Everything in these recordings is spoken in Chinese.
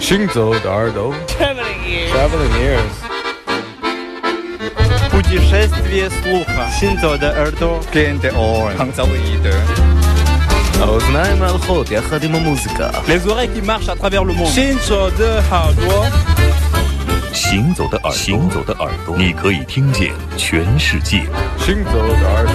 行走的耳朵 Traveling ears. Traveling ears Путешествие слуха. Синзо de Erdo. Gente on. Hanzaoide. האוזניים ההלכות יחד עם המוזיקה Les oreilles qui marchent à travers le monde. Shinzo de Hardware. 行走的耳朵，行走的耳朵，你可以听见全世界。行走的耳朵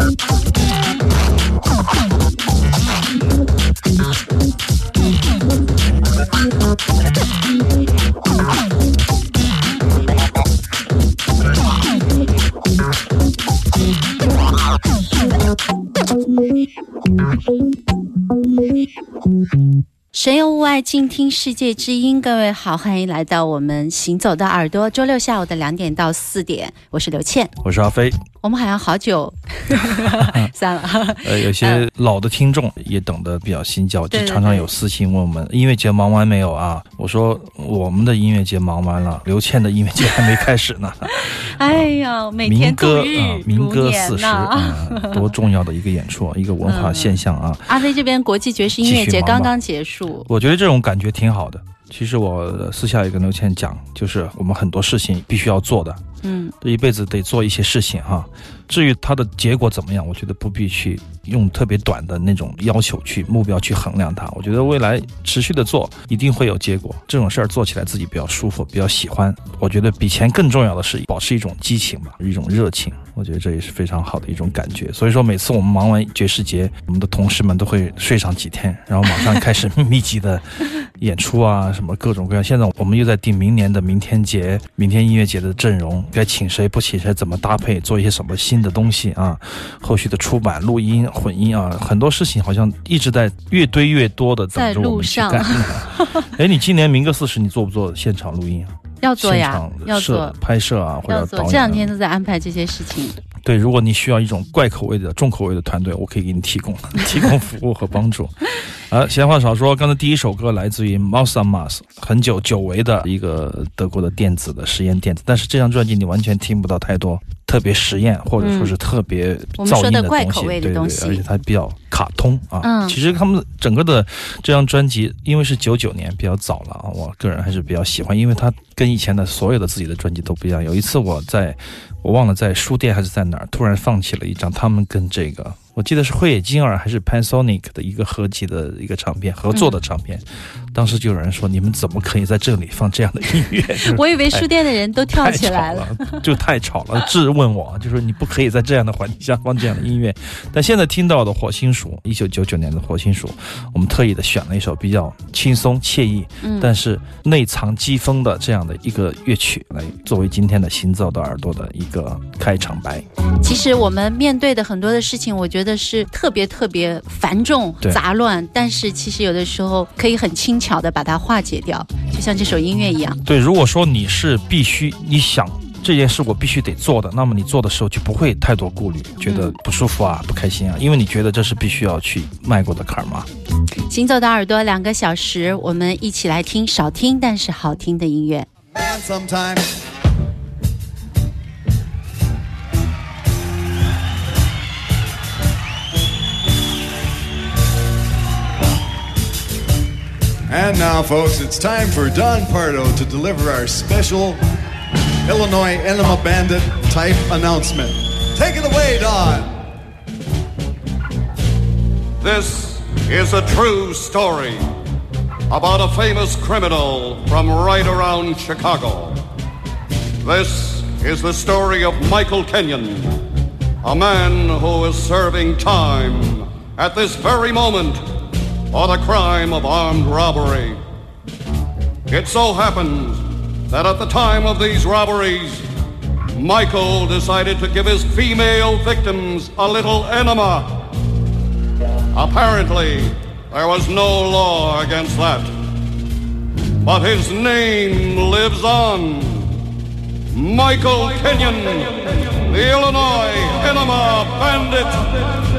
外静听世界之音，各位好，欢迎来到我们行走的耳朵。周六下午的两点到四点，我是刘倩。我是阿飞。我们好像好久，算了。呃，有些老的听众也等得比较心焦，就常常有私信问我们音乐节忙完没有啊？我说我们的音乐节忙完了，刘倩的音乐节还没开始呢。哎呀，每天民歌度日啊，民歌四十。啊，多重要的一个演出，一个文化现象啊！阿飞这边国际爵士音乐节刚刚结束，我觉得这这种感觉挺好的。其实我私下也跟刘倩讲，就是我们很多事情必须要做的，嗯，这一辈子得做一些事情哈。至于它的结果怎么样，我觉得不必去用特别短的那种要求去目标去衡量它。我觉得未来持续的做，一定会有结果。这种事儿做起来自己比较舒服，比较喜欢。我觉得比钱更重要的是保持一种激情吧，一种热情。我觉得这也是非常好的一种感觉。所以说，每次我们忙完爵士节，我们的同事们都会睡上几天，然后马上开始密集的演出啊，什么各种各样。现在我们又在定明年的明天节、明天音乐节的阵容，该请谁不请谁，怎么搭配，做一些什么新的东西啊？后续的出版、录音、混音啊，很多事情好像一直在越堆越多的等着我们去在路干。哎，你今年民歌四十，你做不做现场录音啊？要做呀要做，拍摄啊，或。者导演、啊。这两天都在安排这些事情。对，如果你需要一种怪口味的、重口味的团队，我可以给你提供提供服务和帮助。啊，闲话少说，刚才第一首歌来自于 Mouse on Mars，很久久违的一个德国的电子的实验电子，但是这张专辑你完全听不到太多特别实验或者说是特别噪音的东西，对对东西对，而且它比较卡通啊。嗯其实他们整个的这张专辑，因为是九九年比较早了啊，我个人还是比较喜欢，因为它跟以前的所有的自己的专辑都不一样。有一次我在我忘了在书店还是在哪儿，突然放起了一张他们跟这个，我记得是惠野金耳还是 Panasonic 的一个合集的一个唱片，合作的唱片。当时就有人说：“你们怎么可以在这里放这样的音乐？” 我以为书店的人都跳起来了。了，就太吵了，质问我，就说你不可以在这样的环境下放这样的音乐。但现在听到的《火星鼠》，一九九九年的《火星鼠》，我们特意的选了一首比较轻松惬意，嗯但是内藏机锋的这样的一个乐曲，来作为今天的行走的耳朵的一个开场白。其实我们面对的很多的事情，我觉得是特别特别繁重杂乱，但是其实有的时候可以很轻巧的把它化解掉，就像这首音乐一样。对，如果说你是必须你想。这件事我必须得做的，那么你做的时候就不会太多顾虑，觉得不舒服啊、不开心啊，因为你觉得这是必须要去迈过的坎儿嘛。行走的耳朵两个小时，我们一起来听少听但是好听的音乐。And now, folks, it's time for Don Pardo to deliver our special Illinois Enema Bandit type announcement. Take it away, Don. This is a true story about a famous criminal from right around Chicago. This is the story of Michael Kenyon, a man who is serving time at this very moment for the crime of armed robbery. It so happens that at the time of these robberies, Michael decided to give his female victims a little enema. Apparently, there was no law against that. But his name lives on. Michael Kenyon, the Illinois Enema Bandit.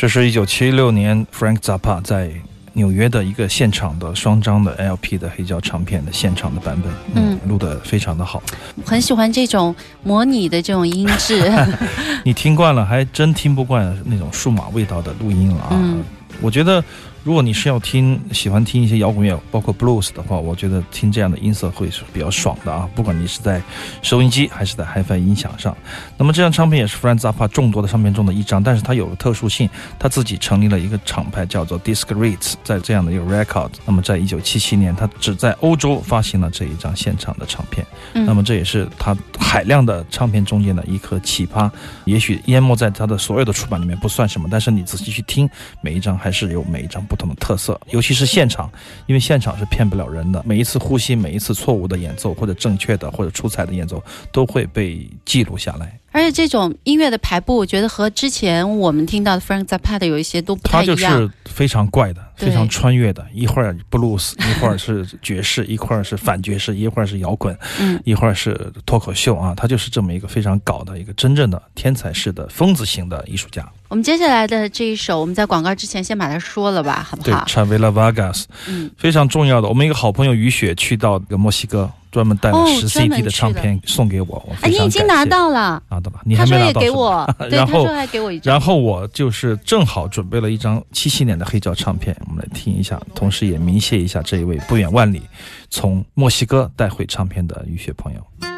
这是一九七六年 Frank Zappa 在纽约的一个现场的双张的 LP 的黑胶唱片的现场的版本，嗯录得非常的好。很喜欢这种模拟的这种音质。你听惯了，还真听不惯那种数码味道的录音了啊！嗯我觉得，如果你是要听喜欢听一些摇滚乐，包括 blues 的话，我觉得听这样的音色会是比较爽的啊！不管你是在收音机还是在 HiFi 音响上。那么这张唱片也是 Frank Zappa 众多的唱片中的一张，但是它有个特殊性，他自己成立了一个厂牌叫做 Discreet，在这样的一个 record。那么在一九七七年，他只在欧洲发行了这一张现场的唱片。嗯那么这也是他海量的唱片中间的一颗奇葩，也许淹没在他的所有的出版里面不算什么，但是你仔细去听，每一张还是有每一张不同的特色，尤其是现场，因为现场是骗不了人的，每一次呼吸，每一次错误的演奏或者正确的或者出彩的演奏都会被记录下来。而且这种音乐的排布，我觉得和之前我们听到的 Frank Zappa 的有一些都不太一样。就是非常怪的，非常穿越的，一会儿 blues，一会儿是 爵士，一会儿是反爵士，一会儿是摇滚，嗯一会儿是脱口秀啊，他就是这么一个非常搞的一个真正的天才式的疯子型的艺术家。我们接下来的这一首，我们在广告之前先把它说了吧，好不对好？，Chavela Vargas，嗯，非常重要的。我们一个好朋友雨雪去到这个墨西哥，专门带了十 CD 的唱片送给我，我哎，非常你已经感谢。拿到了，拿到了，你他说也给还没拿到是吧我，对，然后他说还给我一张。然后我就是正好准备了一张七七年的黑胶唱片，我们来听一下，同时也鸣谢一下这一位不远万里从墨西哥带回唱片的雨雪朋友。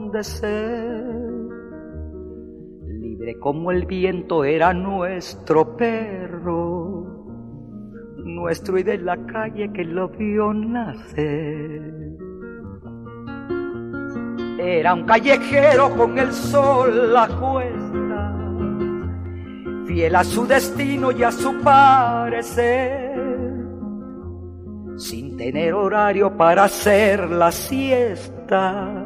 de ser. Libre como el viento era nuestro perro, nuestro y de la calle que lo vio nacer. Era un callejero con el sol a cuesta, fiel a su destino y a su parecer sin tener horario para hacer la siesta,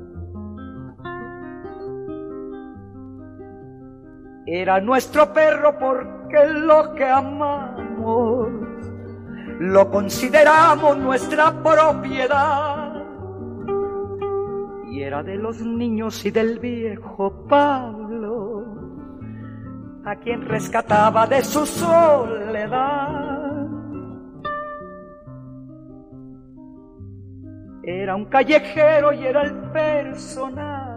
Era nuestro perro porque lo que amamos lo consideramos nuestra propiedad. Y era de los niños y del viejo Pablo, a quien rescataba de su soledad. Era un callejero y era el personaje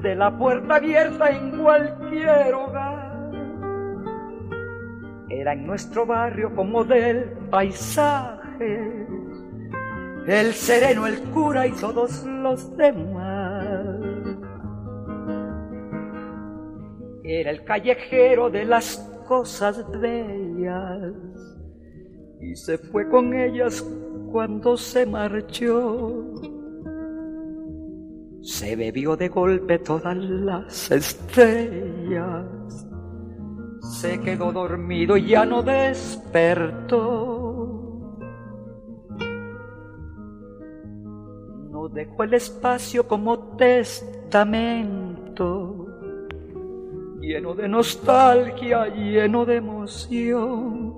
de la puerta abierta en cualquier hogar. Era en nuestro barrio como del paisaje, el sereno, el cura y todos los demás. Era el callejero de las cosas bellas y se fue con ellas cuando se marchó. Se bebió de golpe todas las estrellas, se quedó dormido y ya no despertó. No dejó el espacio como testamento, lleno de nostalgia, lleno de emoción.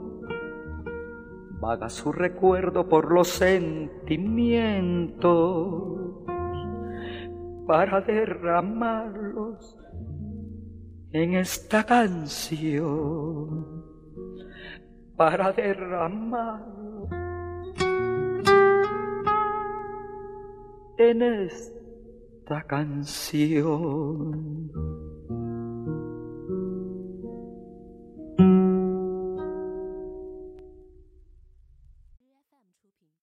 Vaga su recuerdo por los sentimientos para derramarlos en esta canción, para derramarlos en esta canción.